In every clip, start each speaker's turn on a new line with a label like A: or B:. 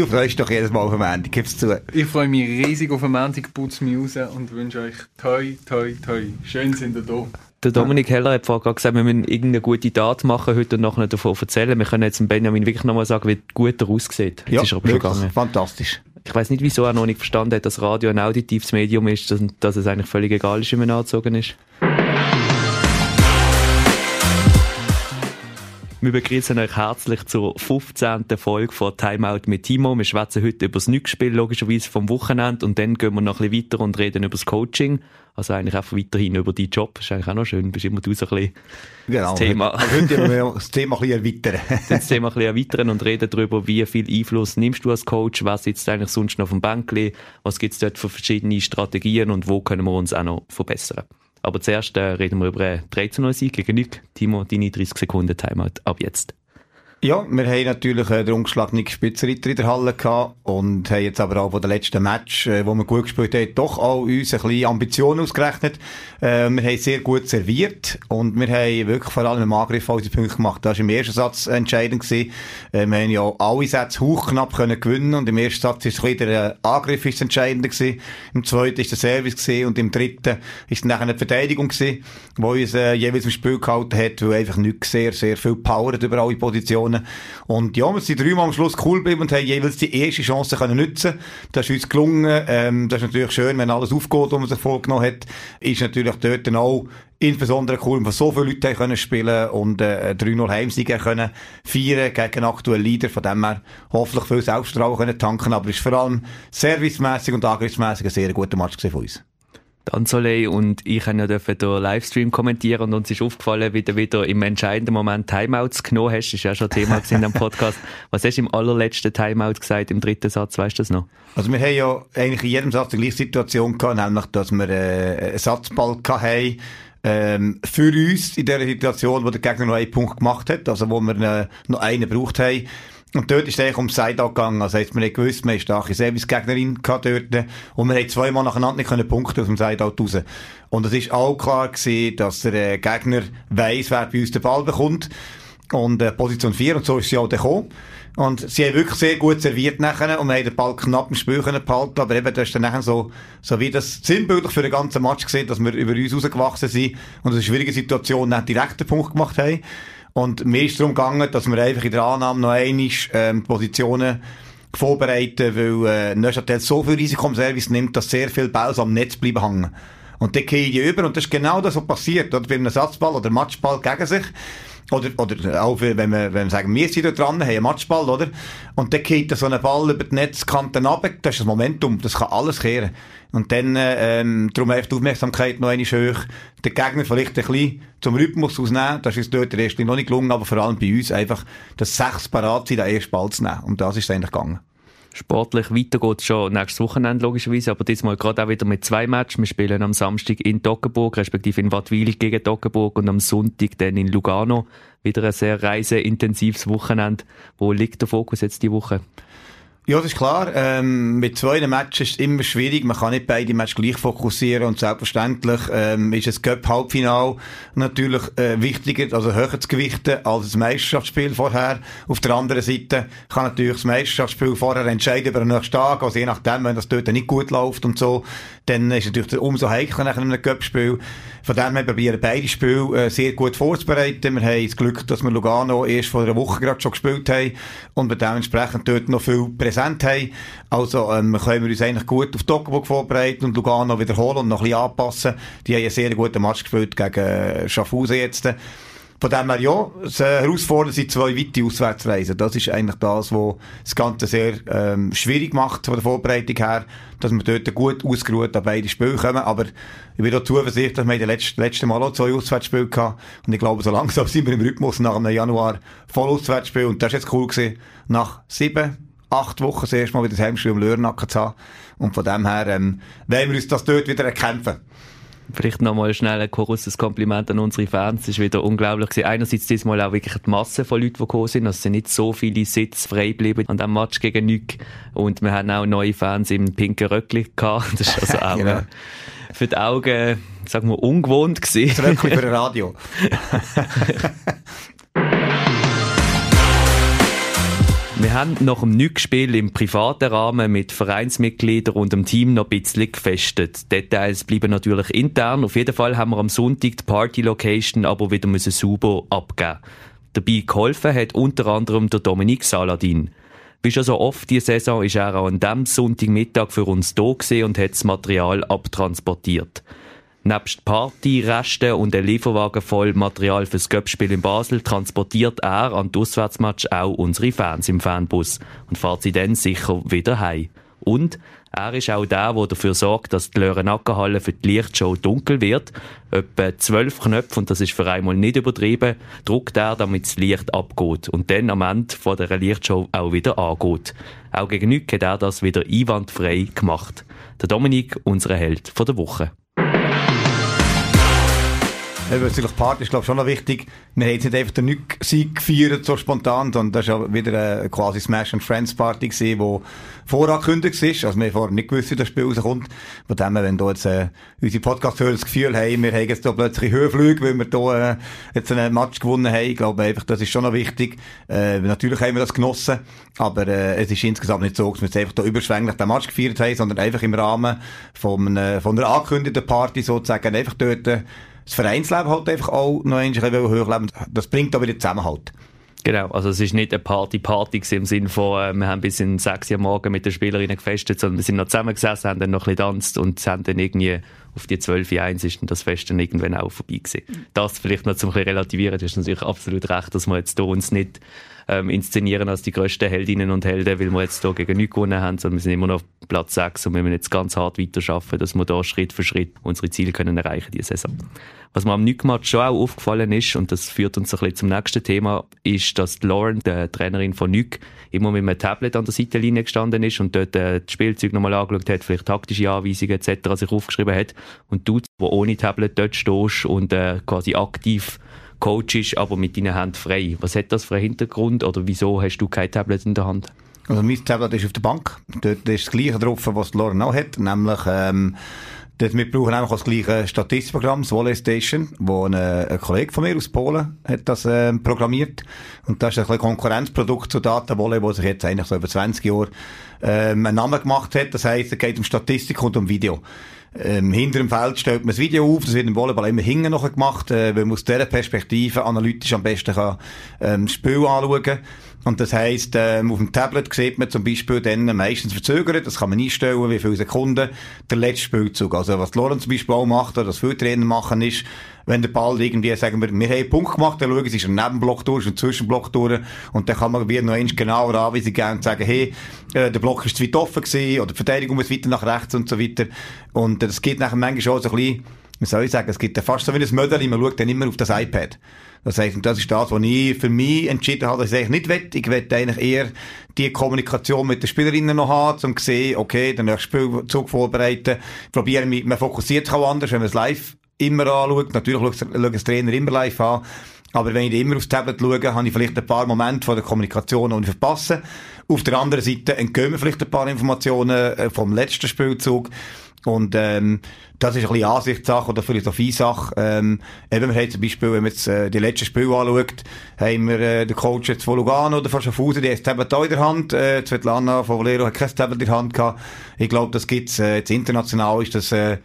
A: Du freust dich doch jedes Mal auf den Montag, gib's zu.
B: Ich freue mich riesig auf den Montag, putze mich raus und wünsche euch toi, toi, toi. Schön sind ihr da.
C: Der Dominik Heller hat vorher gesagt, wir müssen irgendeine gute Tat machen heute und nachher davon erzählen. Wir können jetzt dem Benjamin wirklich nochmal sagen, wie gut er aussieht.
A: Jetzt ja, ist er aber wirklich, gegangen. fantastisch.
C: Ich weiß nicht, wieso er noch nicht verstanden hat, dass Radio ein auditives Medium ist, dass, dass es eigentlich völlig egal ist, wie man angezogen ist. Wir begrüßen euch herzlich zur 15. Folge von Timeout mit Timo. Wir schwätzen heute über das Nückspiel, logischerweise vom Wochenende, und dann gehen wir noch ein bisschen weiter und reden über das Coaching. Also eigentlich einfach weiterhin über deinen Job. Das ist eigentlich auch noch schön. Bist immer du so ein bisschen
A: genau. das Thema. Also heute wir das Thema ein bisschen erweitern.
C: das Thema ein bisschen erweitern und reden darüber, wie viel Einfluss nimmst du als Coach, was sitzt eigentlich sonst noch auf dem Bänkchen, was gibt es dort für verschiedene Strategien und wo können wir uns auch noch verbessern. Aber zuerst äh, reden wir über einen 3 0 Sieg gegen Nick. Timo, deine 30 Sekunden Timeout ab jetzt.
A: Ja, wir haben natürlich äh, den ungeschlagenen Spitzenreiter in der Halle gehabt und haben jetzt aber auch von den letzten Match, äh, wo wir gut gespielt haben, doch auch uns ein bisschen Ambitionen ausgerechnet. Äh, wir haben sehr gut serviert und wir haben wirklich vor allem im Angriff unsere Punkte gemacht. Das war im ersten Satz entscheidend gewesen. Äh, wir haben ja alle Sätze hochknapp können gewinnen und im ersten Satz ist wieder der Angriff ist entscheidend gewesen. Im zweiten ist der Service gewesen und im dritten ist dann eine Verteidigung gewesen, wo uns äh, jeweils im Spiel gehalten hat, weil einfach nicht sehr, sehr viel Power über alle Positionen Situationen. Und ja, wir sind dreimal am Schluss cool geblieben und haben jeweils die erste Chance können nutzen. Das ist uns gelungen. Ähm, das ist natürlich schön, wenn alles aufgeht, was man sich vorgenommen hat. Ist natürlich dort dann auch insbesondere cool, weil so viele Leute können spielen und äh, 3-0 Heimsiege können feiern gegen aktuellen Leader, von dem her hoffentlich viel Selbstvertrauen können tanken, aber es ist vor allem servicemäßig und angriffsmäßig ein sehr guter Match von uns.
C: Anzolei und ich habe ja dürfen den Livestream kommentieren und uns ist aufgefallen, wie du wieder im entscheidenden Moment Timeouts genommen hast. Das ist ja schon Thema in dem Podcast. Was hast du im allerletzten Timeout gesagt, im dritten Satz? Weißt du das noch?
A: Also wir haben ja eigentlich in jedem Satz die gleiche Situation gehabt, nämlich, dass wir äh, einen Satzball hatten, ähm, für uns in der Situation, wo der Gegner noch einen Punkt gemacht hat, also wo wir äh, noch einen gebraucht haben, und dort ist es eigentlich um Seite gegangen. Also, jetzt, man nicht gewusst, man ist starke Service-Gegnerin dort. Und wir haben zweimal nacheinander nicht punkten aus dem Sideout raus. Und es ist auch klar gewesen, dass der äh, Gegner weiss, wer bei uns den Ball bekommt. Und, äh, Position 4. Und so ist sie auch gekommen. Und sie haben wirklich sehr gut serviert nachher und wir haben den Ball knapp im Spiel können behalten, aber eben, das ist dann nachher so, so wie das sinnbildlich für den ganzen Match gesehen, dass wir über uns rausgewachsen sind und in einer schwierigen Situation nicht direkt den Punkt gemacht haben. Und mir ist darum gegangen, dass wir einfach in der Annahme noch einmal ähm, Positionen vorbereiten, weil äh, Neuchâtel so viel Risiko am Service nimmt, dass sehr viele Bälle am Netz bleiben hängen. Und dann gehe ich über und das ist genau das, was passiert. Oder bei einem Satzball oder Matchball gegen sich. Oder, oder auch wenn wir, wenn wir sagen, wir sind da dran, haben einen Matchball, oder? Und dann geht so ein Ball über die Netzkante runter, das ist das Momentum, das kann alles kehren. Und dann, ähm, darum einfach die Aufmerksamkeit noch einmal hoch. Der Gegner vielleicht ein bisschen zum Rhythmus ausnehmen, das ist dort der noch nicht gelungen, aber vor allem bei uns einfach, das sechs parat sind, den ersten Ball zu nehmen. Und das ist eigentlich gegangen.
C: Sportlich weiter geht schon nächstes Wochenende logischerweise, aber diesmal gerade auch wieder mit zwei Matches. Wir spielen am Samstag in Toggenburg, respektive in Wattwil gegen Toggenburg und am Sonntag dann in Lugano. Wieder ein sehr reiseintensives Wochenende. Wo liegt der Fokus jetzt die Woche?
A: Ja, das ist klar. Ähm, mit zwei Matches ist es immer schwierig. Man kann nicht beide Matches gleich fokussieren und selbstverständlich ähm, ist das Cup-Halbfinal natürlich äh, wichtiger, also höher zu gewichten als das Meisterschaftsspiel vorher. Auf der anderen Seite kann natürlich das Meisterschaftsspiel vorher entscheiden über den nächsten Tag, also je nachdem, wenn das dort nicht gut läuft und so, dann ist es natürlich umso heikler nach einem Cup-Spiel. Von dem her probieren beide Spiele äh, sehr gut vorzubereiten. Wir haben das Glück, dass wir Lugano erst vor einer Woche gerade schon gespielt haben und wir dementsprechend dort noch viel präsent haben. Also ähm, können wir uns eigentlich gut auf Toggenburg vorbereiten und Lugano wiederholen und noch ein bisschen anpassen. Die haben einen sehr guten Match gespielt gegen äh, Schaffhausen jetzt. Von dem her, ja, das äh, Herausforderung sind zwei weite Auswärtsreisen. Das ist eigentlich das, was das Ganze sehr ähm, schwierig macht von der Vorbereitung her, dass wir dort gut ausgeruht an beide Spiele kommen. Aber ich bin da zuversichtlich, dass wir in den letzten, letzten Mal auch zwei Auswärtsspiele gehabt Und ich glaube, so langsam sind wir im Rhythmus nach einem Januar voll Auswärtsspiel. Und das ist jetzt cool gewesen. Nach sieben, acht Wochen das erste Mal wieder das Heimspiel im Lörnacken zu haben. Und von dem her, ähm, wollen wir uns das dort wieder erkämpfen.
C: Vielleicht nochmal schnell ein großes Kompliment an unsere Fans. Es ist wieder unglaublich gewesen. Einerseits diesmal auch wirklich die Masse von Leuten, die gekommen sind. Also es sind nicht so viele Sitze frei geblieben an diesem Match gegen Nück. Und wir haben auch neue Fans im pinken Röckli gehabt. Das ist also auch genau. für die Augen, sagen wir, ungewohnt gewesen.
A: Das Röckli für ein Radio.
C: Wir haben nach dem Nückspiel im privaten Rahmen mit Vereinsmitgliedern und dem Team noch ein bisschen gefestet. Details bleiben natürlich intern. Auf jeden Fall haben wir am Sonntag die Party-Location aber wieder müssen sauber abgeben. Dabei geholfen hat unter anderem der Dominik Saladin. Wie schon so oft diese Saison ist er auch an diesem Sonntagmittag für uns da und hat das Material abtransportiert. Nebst Partyresten und einem Lieferwagen voll Material fürs Göppspiel in Basel transportiert er an den Auswärtsmatch auch unsere Fans im Fanbus und fährt sie dann sicher wieder heim. Und er ist auch der, der dafür sorgt, dass die Lörenackerhalle für die Lichtshow dunkel wird. Etwa zwölf Knöpfe, und das ist für einmal nicht übertrieben, druckt er, damit das Licht abgeht und dann am Ende von der Lichtshow auch wieder angeht. Auch gegen hat er das wieder einwandfrei gemacht. Der Dominik, unser Held von der Woche.
A: Eben, natürlich Party ist, glaube ich, schon noch wichtig. Wir haben jetzt nicht einfach den Nick-Sieg gefeiert, so spontan, sondern das war wieder eine quasi Smash and Friends Party gewesen, die vorangekündigt ist. Also wir haben vorher nicht gewusst, wie das Spiel rauskommt. Von dem her, wenn da jetzt, äh, unsere Podcast-Hörer das Gefühl haben, wir haben jetzt da plötzlich Höhenflüge, weil wir da, äh, jetzt einen Match gewonnen haben. Ich glaube einfach, das ist schon noch wichtig. Äh, natürlich haben wir das genossen, aber, äh, es ist insgesamt nicht so, dass wir jetzt einfach da überschwänglich den Match gefeiert haben, sondern einfach im Rahmen von, äh, von einer angekündigten Party sozusagen einfach dort, äh, das Vereinsleben halt einfach auch noch ein bisschen höher Das bringt aber den Zusammenhalt.
C: Genau, also es ist nicht eine Party-Party im Sinne von, äh, wir haben bis in sechs Uhr morgen mit den Spielerinnen gefestet, sondern wir sind noch zusammengesessen, haben dann noch ein bisschen getanzt und haben dann irgendwie auf die 12 Uhr 1 ist das Fest dann irgendwann auch vorbei gewesen. Das vielleicht noch zum relativieren, das ist natürlich absolut recht, dass wir jetzt hier uns nicht ähm, inszenieren als die grössten Heldinnen und Helden, weil wir jetzt hier gegen nichts gewonnen haben, sondern wir sind immer noch auf Platz 6 und wir müssen jetzt ganz hart weiterarbeiten, dass wir da Schritt für Schritt unsere Ziele können erreichen diese Saison. Was mir am Nückmatch schon auch aufgefallen ist, und das führt uns ein bisschen zum nächsten Thema, ist, dass Lauren, die Trainerin von Nück, immer mit einem Tablet an der Seitenlinie gestanden ist und dort äh, das Spielzeug nochmal angeschaut hat, vielleicht taktische Anweisungen etc. sich aufgeschrieben hat. Und du, wo ohne Tablet dort stehst und äh, quasi aktiv Coach ist, aber mit deinen Händen frei. Was hat das für einen Hintergrund oder wieso hast du kein Tablet in der Hand?
A: Also mein Tablet ist auf der Bank. Dort ist das gleiche drauf, was Lauren auch hat, nämlich ähm, wir brauchen auch das gleiche Statistikprogramm, das Volley Station, wo ein, ein Kollege von mir aus Polen hat das äh, programmiert. Und das ist ein Konkurrenzprodukt zu Datenvolley, wo sich jetzt eigentlich so über 20 Jahre ähm, einen Namen gemacht hat. Das heisst, es geht um Statistik und um Video. Ähm, hinter dem Feld stellt man das Video auf, das wird im Volleyball immer hinten noch gemacht, äh, weil man aus dieser Perspektive analytisch am besten kann, ähm, das Spiel anschauen kann. Und das heisst, ähm, auf dem Tablet sieht man zum Beispiel dann meistens verzögert, das kann man einstellen, wie viele Sekunden der letzte Spielzug. Also was Lorenz zum Beispiel auch macht, oder was viele Trainer machen, ist, wenn der Ball irgendwie, sagen wir, wir haben einen Punkt gemacht, dann schauen, es ist ein Nebenblock durch, ein Zwischenblock durch, und dann kann man wieder noch eins genauer anweisen geben und sagen, hey, äh, der Block ist zu weit offen gewesen, oder die Verteidigung muss weiter nach rechts und so weiter. Und äh, das geht nachher manchmal auch so ein bisschen, wie soll ich sagen, es gibt ja fast so wie ein Mödel, man schaut dann immer auf das iPad. Das heisst, und das ist das, was ich für mich entschieden habe, dass ich eigentlich nicht will. Ich will eigentlich eher die Kommunikation mit den Spielerinnen noch haben, um zu sehen, okay, den nächsten Spielzug vorbereiten. Mich, man fokussiert auch anders, wenn man es live immer anschaut. Natürlich schaut das Trainer immer live an. Aber wenn ich immer aufs Tablet schaue, habe ich vielleicht ein paar Momente von der Kommunikation, ich verpasse. Auf der anderen Seite entgehen mir vielleicht ein paar Informationen äh, vom letzten Spielzug. Und ähm, das ist ein bisschen Ansichtssache oder Philosophie-Sache. Ähm, eben, wir haben zum Beispiel, wenn man jetzt äh, die letzten Spiele anschaut, haben wir äh, den Coach jetzt von Lugano oder von Schaffhausen, die hat das Tablet auch in der Hand. Äh, Svetlana von Valero hat kein Tablet in der Hand gehabt. Ich glaube, das gibt's äh, jetzt international ist das, äh,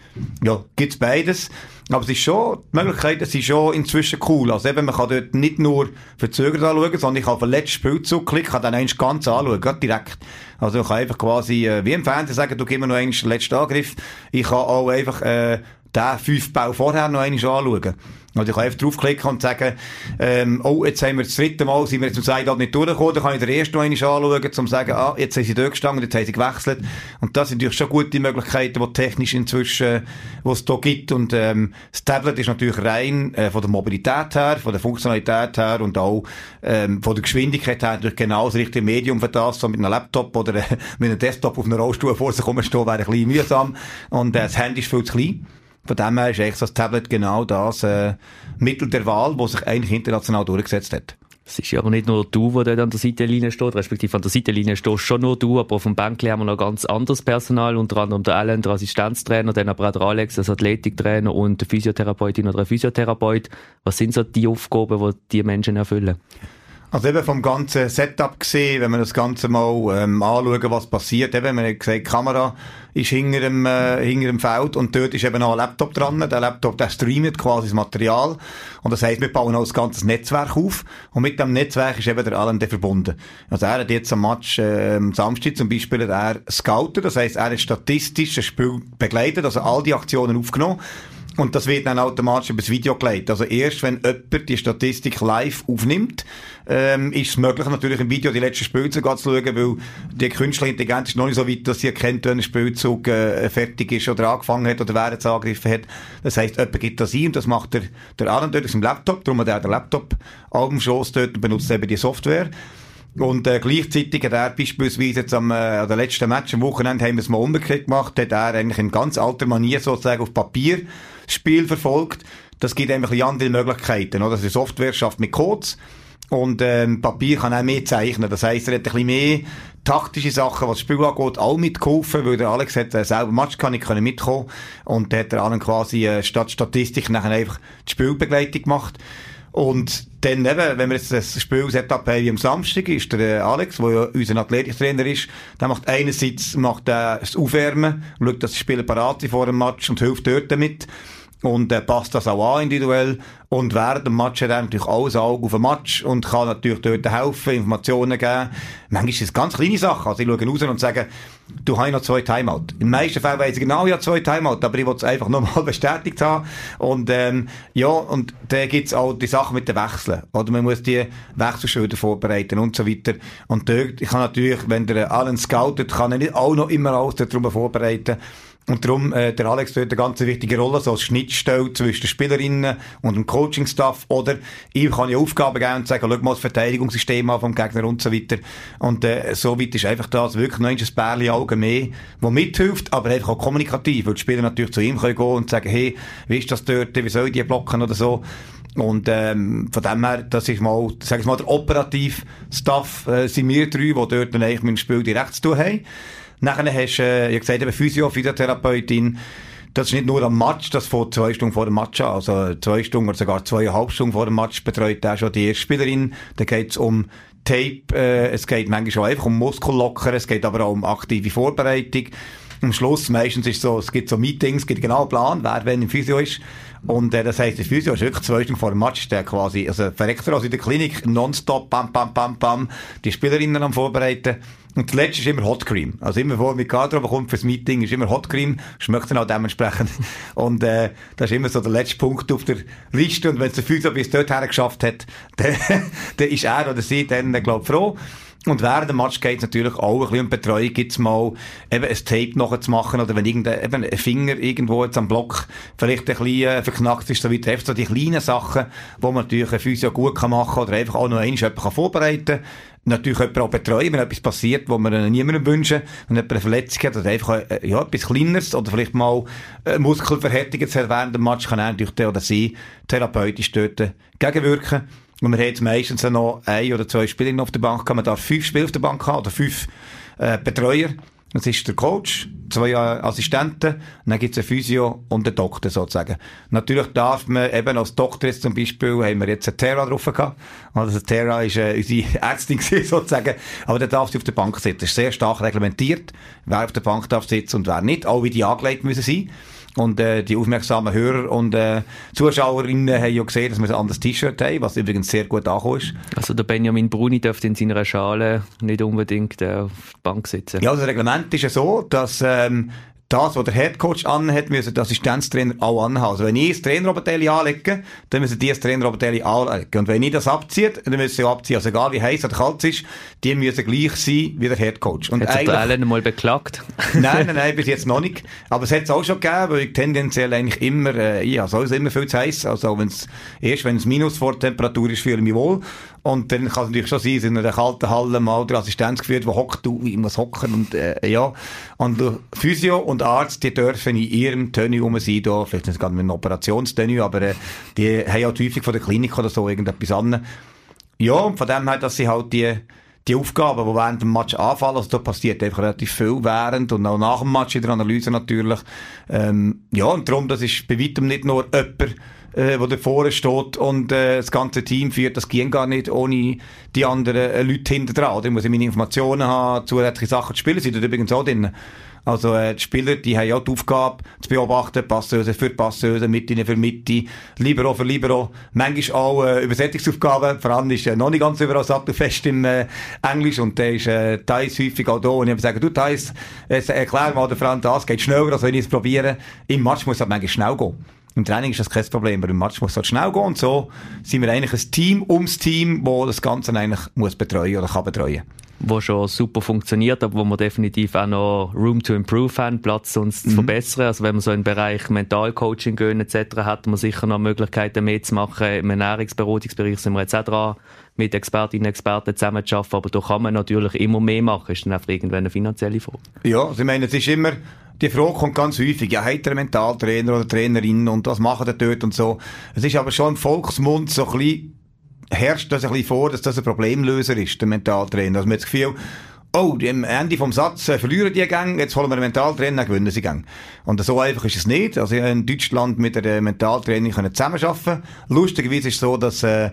A: ja, gibt's beides. Aber es ist schon, die Möglichkeiten sind schon inzwischen cool. Also eben, man kann dort nicht nur verzögert anschauen, sondern ich kann auf den letzten Spielzug klicken, kann dann eigentlich ganz anschauen, direkt. Also ich kann einfach quasi, äh, wie im Fernsehen sagen, du gib mir noch einen letzten Angriff. Ich kann auch einfach, äh, den fünf Bau vorher noch einmal anschauen. Also ich kann einfach draufklicken und sagen, ähm, oh, jetzt haben wir das dritte Mal, sind wir jetzt zum Zweiten nicht durchgekommen, dann kann ich den ersten noch einmal anschauen, um zu sagen, ah, jetzt sind sie dort gestanden, jetzt haben sie gewechselt. Und das sind natürlich schon gute Möglichkeiten, die technisch inzwischen, die es hier gibt. Und ähm, das Tablet ist natürlich rein äh, von der Mobilität her, von der Funktionalität her und auch ähm, von der Geschwindigkeit her natürlich genau das richtige Medium für das, so mit einem Laptop oder äh, mit einem Desktop auf einer Rollstuhl vor sich rumstehen, wäre ein bisschen mühsam. Und äh, das Handy ist viel zu klein. Von dem her ist eigentlich das Tablet genau das äh, Mittel der Wahl, das sich eigentlich international durchgesetzt hat.
C: Es ist ja aber nicht nur du, der an der Seitenlinie steht, respektive an der Seitenlinie stehst schon nur du, aber auf dem Bänkli haben wir noch ganz anderes Personal, unter anderem der Alan, der Assistenztrainer, dann aber auch der Alex, der Athletiktrainer und der Physiotherapeutin oder der Physiotherapeut. Was sind so die Aufgaben, die die Menschen erfüllen?
A: Also eben vom ganzen Setup gesehen, wenn wir das Ganze mal ähm, anschauen, was passiert, eben, wir haben gesagt, die Kamera ist hinter dem, äh, hinter dem Feld und dort ist eben noch ein Laptop dran. Der Laptop, der streamt quasi das Material. Und das heisst, wir bauen auch das ganze Netzwerk auf. Und mit dem Netzwerk ist eben der Alan verbunden. Also er hat jetzt am Match äh, am Samstag zum Beispiel er scoutet, das heisst, er hat statistisch das Spiel begleitet, also all die Aktionen aufgenommen und das wird dann automatisch über das Video geleitet. Also erst wenn jemand die Statistik live aufnimmt, ähm, ist es möglich, natürlich im Video die letzten Spielzüge zu schauen, weil die künstliche Intelligenz ist noch nicht so weit, dass sie erkennt, wenn ein Spielzug äh, fertig ist oder angefangen hat oder wer jetzt angegriffen hat. Das heisst, jemand gibt das ein und das macht der, der Alan dort aus dem Laptop, darum hat er den Laptop auf dem Schoss dort und benutzt eben die Software. Und äh, gleichzeitig hat er beispielsweise jetzt am, äh, an der letzten Match am Wochenende haben wir es mal umgekehrt gemacht, hat er eigentlich in ganz alter Manier sozusagen auf Papier Spiel verfolgt. Das gibt einfach andere Möglichkeiten. Oder? Also Software schafft mit Codes und ähm, Papier kann auch mehr zeichnen. Das heisst, er hat ein bisschen mehr taktische Sachen, was das Spiel angeht, auch mitgeholfen, weil der Alex hat äh, selber Match kann ich mitkommen und da hat allen quasi äh, statt Statistik nachher einfach die Spielbegleitung gemacht. Und dann eben, wenn wir jetzt das Spiel-Setup haben wie am Samstag, ist der äh, Alex, der ja unser Athletiktrainer ist, der macht einerseits macht, äh, das Aufwärmen, schaut, dass die Spieler parat sind vor dem Match und hilft dort damit und äh, passt das auch an individuell. Und während dem Match hat er natürlich alles Auge auf den Match und kann natürlich dort helfen, Informationen geben. Manchmal ist es ganz kleine Sachen. Also ich schaue raus und sage, du hast noch zwei Timeout. In den meisten Fällen weiss ich genau, habe zwei Timeout, aber ich will es einfach nochmal bestätigt haben. Und ähm, ja, und da gibt's auch die Sachen mit den Wechseln. Oder man muss die Wechselschilder vorbereiten und so weiter. Und dort, ich kann natürlich, wenn der allen scoutet, kann er nicht auch noch immer alles darum vorbereiten. Und darum, äh, der Alex dort eine ganz wichtige Rolle, so als Schnittstelle zwischen den Spielerinnen und dem Coaching-Staff. Oder ich kann ja Aufgaben geben und sagen, schau mal das Verteidigungssystem an vom Gegner und so weiter. Und äh, so weit ist einfach das wirklich noch ein Bärli Augen mehr, das mithilft, aber einfach auch kommunikativ, weil die Spieler natürlich zu ihm können gehen und sagen, hey, wie ist das dort, wie soll ich die blocken oder so. Und ähm, von dem her, das ist mal, sag ich mal, der operativ Staff äh, sind wir drei, die dort dann eigentlich mit dem Spiel direkt zu tun haben. Nachher hast du, äh, ich gesagt, eben Physio, Physiotherapeutin. Das ist nicht nur am Match, das vor zwei Stunden vor dem Match an. Also zwei Stunden oder sogar zweieinhalb Stunden vor dem Match betreut auch schon die erste Spielerin. Da geht es um Tape, äh, es geht manchmal auch einfach um Muskellocker, es geht aber auch um aktive Vorbereitung. Am Schluss meistens ist so, es gibt so Meetings, es gibt genau einen Plan, wer wenn im Physio ist. Und äh, das heisst, der Physio ist wirklich zwei Stunden vor dem Match, der quasi, also verreckt also in der Klinik, nonstop, bam, bam, bam, bam, die Spielerinnen am Vorbereiten. Und das letzte ist immer Hot Cream. Also immer vor mit Kader kommt fürs Meeting, ist immer Hot Cream, schmeckt dann auch dementsprechend. Und äh, das ist immer so der letzte Punkt auf der Liste. Und wenn es der Physio bis dorthin geschafft hat, dann, dann ist er oder sie dann, glaube ich, froh. Und während dem Match geht es natürlich auch ein bisschen um Betreuung. Gibt's mal eben ein Tape noch zu machen oder wenn irgendein eben ein Finger irgendwo jetzt am Block vielleicht ein bisschen äh, verknackt ist, so wie so die kleinen Sachen, wo man natürlich ein Physio gut kann machen oder einfach auch noch einmal jemanden vorbereiten kann natürlich jemanden auch betreuen, wenn etwas passiert, wo man niemandem wünschen, wenn jemand eine Verletzung hat oder einfach äh, ja, etwas Kleineres oder vielleicht mal äh, Muskelverhärtung während dem Match, kann er natürlich der oder sie therapeutisch dort gegenwirken. Und haben jetzt meistens noch ein oder zwei Spieler auf der Bank gehabt. Man darf fünf Spieler auf der Bank haben oder fünf äh, Betreuer. Das ist der Coach, zwei Assistenten, dann gibt es einen Physio und einen Doktor sozusagen. Natürlich darf man eben als Doktor jetzt zum Beispiel, haben wir jetzt eine Terra drauf gehabt. Also Terra ist äh, unsere Ärztin sozusagen, aber der darf sie auf der Bank sitzen. Das ist sehr stark reglementiert, wer auf der Bank darf sitzen und wer nicht. Auch wie die angelegt müssen sein. Und äh, die aufmerksamen Hörer und äh, Zuschauerinnen haben ja gesehen, dass wir ein anderes T-Shirt haben, was übrigens sehr gut angekommen ist.
C: Also der Benjamin Bruni dürfte in seiner Schale nicht unbedingt äh, auf der Bank sitzen.
A: Ja, also das Reglement ist ja so, dass ähm, das, was der Headcoach anhat, müssen die Assistenztrainer auch anhaben. Also wenn ich das Traineroberteil anlege, dann müssen die das Traineroberteil anlegen. Und wenn ich das abziehe, dann müssen sie abziehen. Also egal wie heiß oder kalt es ist, die müssen gleich sein wie der Headcoach.
C: Und hat der Allen mal beklagt?
A: nein, nein, nein, bis jetzt noch nicht. Aber es hat es auch schon gegeben, weil ich tendenziell eigentlich immer, äh, ja, sowieso immer viel zu heiß. Also wenn's, erst wenn es minus vor Temperatur ist, fühle ich mich wohl. Und dann kann es natürlich schon sein, in einer kalten Halle mal der Assistenz geführt, wo hockt du, ich muss hocken und äh, ja. Und äh, Physio und Arzt, die dürfen in ihrem Tenue rum sein, da, vielleicht nicht gerade mit einem Operationstenue, aber äh, die haben auch häufig von der Klinik oder so irgendetwas an. Ja, und von dem her, dass sie halt die die Aufgaben, die während dem Match anfallen, also da passiert einfach relativ viel während und auch nach dem Match in der Analyse natürlich. Ähm, ja, und darum, das ist bei weitem nicht nur jemand, äh, wo vorne steht und äh, das ganze Team führt, das geht gar nicht ohne die anderen äh, Leute hinter dran. Ich muss ich meine Informationen haben, zusätzliche Sachen zu spielen, sind übrigens auch drin. Also äh, die Spieler, die haben ja die Aufgabe zu beobachten, Passöse für Passöse, Mitte für Mitte, Libero für Libero. Manchmal auch äh, Übersetzungsaufgaben. Vor allem ist äh, noch nicht ganz überall sattelfest im äh, Englisch und der ist äh, Thais häufig auch da. Und ich habe gesagt, du Thais, jetzt erklär mal der Franz das, geht schneller, als wenn ich es probiere. Im Match muss es halt manchmal schnell gehen. Im Training ist das kein Problem, aber im Match muss es halt schnell gehen und so sind wir eigentlich ein Team ums Team, wo das Ganze eigentlich muss betreuen oder kann betreuen
C: wo schon super funktioniert, aber wo wir definitiv auch noch Room to Improve haben, Platz uns mhm. zu verbessern. Also wenn man so im Bereich Mentalcoaching gehen etc., hat man sicher noch Möglichkeiten mehr zu machen. Im Ernährungsberatungsbereich sind wir jetzt auch dran, mit Expertinnen und Experten zusammenzuarbeiten, aber da kann man natürlich immer mehr machen. Ist dann einfach irgendwann eine finanzielle Frage.
A: Ja, also ich meine, es ist immer, die Frage kommt ganz häufig, ja, hat er einen Mentaltrainer oder Trainerin und was machen die dort und so. Es ist aber schon im Volksmund so ein bisschen herrscht das ein bisschen vor, dass das ein Problemlöser ist, der Mentaltrainer. Also man hat das Gefühl, oh, am Ende vom Satz äh, verlieren die Gang, jetzt holen wir einen Mentaltrainer, dann gewinnen sie Gang. Und so einfach ist es nicht. Also in Deutschland mit einer Mentaltraining können zusammenarbeiten. Lustigerweise ist es so, dass, äh,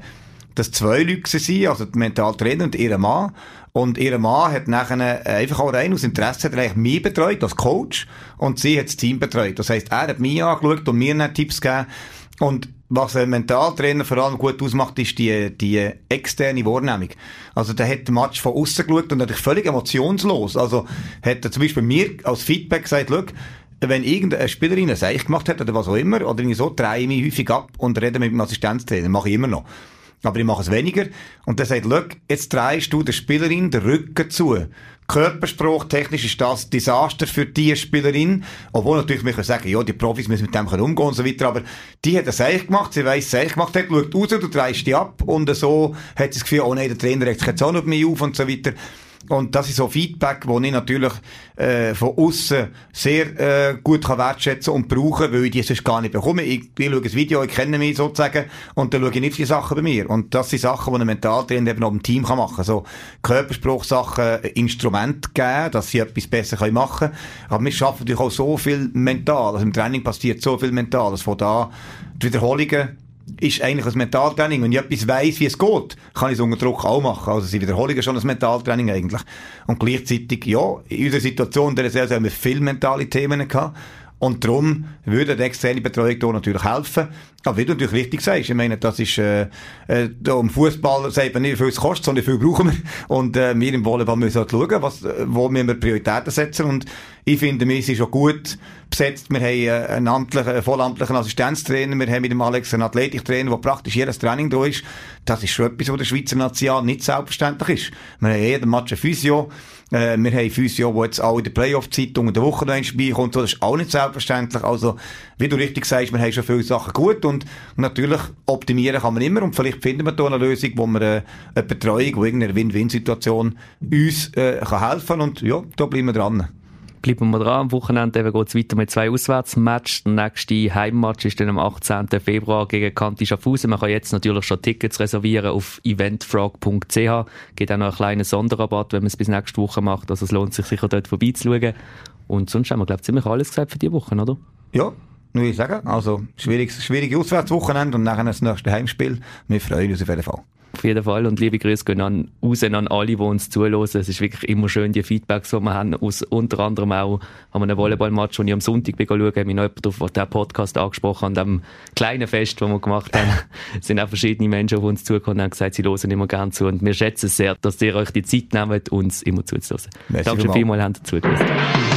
A: dass zwei Leute sind, also der Mentaltrainer und ihr Mann. Und ihr Mann hat nachher äh, einfach auch rein aus Interesse hat er eigentlich mich betreut als Coach und sie hat das Team betreut. Das heisst, er hat mich angeschaut und mir dann Tipps gegeben. Und was ein Mentaltrainer vor allem gut ausmacht, ist die, die externe Wahrnehmung. Also der hat den Match von außen geschaut und natürlich völlig emotionslos. Also hat er zum Beispiel mir als Feedback gesagt, schau, wenn irgendeine Spielerin ein Seich gemacht hat oder was auch immer, oder irgendwie so, drehe ich mich häufig ab und rede mit dem Assistenztrainer. Mache ich immer noch. Aber ich mache es weniger. Und der sagt, schau, jetzt drehst du der Spielerin den Rücken zu. Körperspruch, technisch ist das Desaster für die Spielerin. Obwohl natürlich wir können sagen, ja, die Profis müssen mit dem umgehen und so weiter. Aber die hat es Seich gemacht, sie weiss, Seich gemacht hat, schaut raus, du drehst die ab und so hat sie das Gefühl, oh nein, der Trainer regt sich jetzt auch noch mehr auf und so weiter. Und das ist so Feedback, das ich natürlich äh, von außen sehr äh, gut kann wertschätzen und brauchen, weil ich die sonst gar nicht bekomme. Ich, ich schaue ein Video, ich kenne mich sozusagen und dann schaue ich nicht die Sachen bei mir. Und das sind Sachen, die ein Mentaltrainer eben auch im Team kann machen kann. So Körperspruchsachen, Instrument geben, dass sie etwas besser machen können. Aber wir schaffen natürlich auch so viel mental. Also im Training passiert so viel mental, dass von da die Wiederholungen ist eigentlich ein Mentaltraining. Wenn ich etwas weiss, wie es geht, kann ich es unter Druck auch machen. Also sind Wiederholungen schon ein Mentaltraining eigentlich. Und gleichzeitig, ja, in unserer Situation, der Saison haben wir viele mentale Themen gehabt. Und darum würde die externe Betreuung hier natürlich helfen. Aber wie du natürlich richtig sagst, ich meine, das ist, äh, äh, da im Fußball sagt man nicht, wie viel es kostet, sondern wie viel brauchen wir. Und äh, wir im Volleyball müssen halt schauen, was, wo müssen wir Prioritäten setzen. Und ich finde, wir sind schon gut besetzt. Wir haben äh, einen amtlichen, einen vollamtlichen Assistenztrainer, wir haben mit dem Alex einen Athletiktrainer, der praktisch jedes Training da ist. Das ist schon etwas, was der Schweizer Nation nicht selbstverständlich ist. Wir haben jeden Match ein Physio. Äh, wir haben Physio, der jetzt auch in der Playoff-Zeit unter der Woche noch vorbeikommt. Das ist auch nicht selbstverständlich. Also, wie du richtig sagst, wir haben schon viele Sachen gut und natürlich optimieren kann man immer und vielleicht finden wir da eine Lösung, wo wir äh, eine Betreuung, wo irgendeine Win-Win-Situation uns äh, kann helfen und ja, da bleiben wir dran
C: bleiben wir dran. Am Wochenende geht es weiter mit zwei Auswärtsmatches. Der nächste Heimmatch ist dann am 18. Februar gegen Kanti Schaffhausen. Man kann jetzt natürlich schon Tickets reservieren auf eventfrog.ch. Geht auch noch einen kleinen Sonderrabatt, wenn man es bis nächste Woche macht. Also es lohnt sich sicher dort vorbeizuschauen. Und sonst haben wir, glaube ich, ziemlich alles gesagt für diese Woche, oder?
A: Ja, nur ich sagen. Also, schwieriges, schwierige Auswärtswochenende und nachher das nächste Heimspiel. Wir freuen uns auf jeden Fall.
C: Auf jeden Fall. Und liebe Grüße gehen an, raus an alle, die uns zuhören. Es ist wirklich immer schön, die Feedbacks, die wir haben. Aus, unter anderem auch haben wir einen Volleyballmatch, den ich am Sonntag bin schauen, habe mich noch jemand auf den Podcast angesprochen, an dem kleinen Fest, das wir gemacht haben. es sind auch verschiedene Menschen auf uns zugekommen und haben gesagt, sie hören immer gerne zu. Und wir schätzen es sehr, dass ihr euch die Zeit nehmt, uns immer zuzuhören. Danke vielmals, habt ihr zugehört.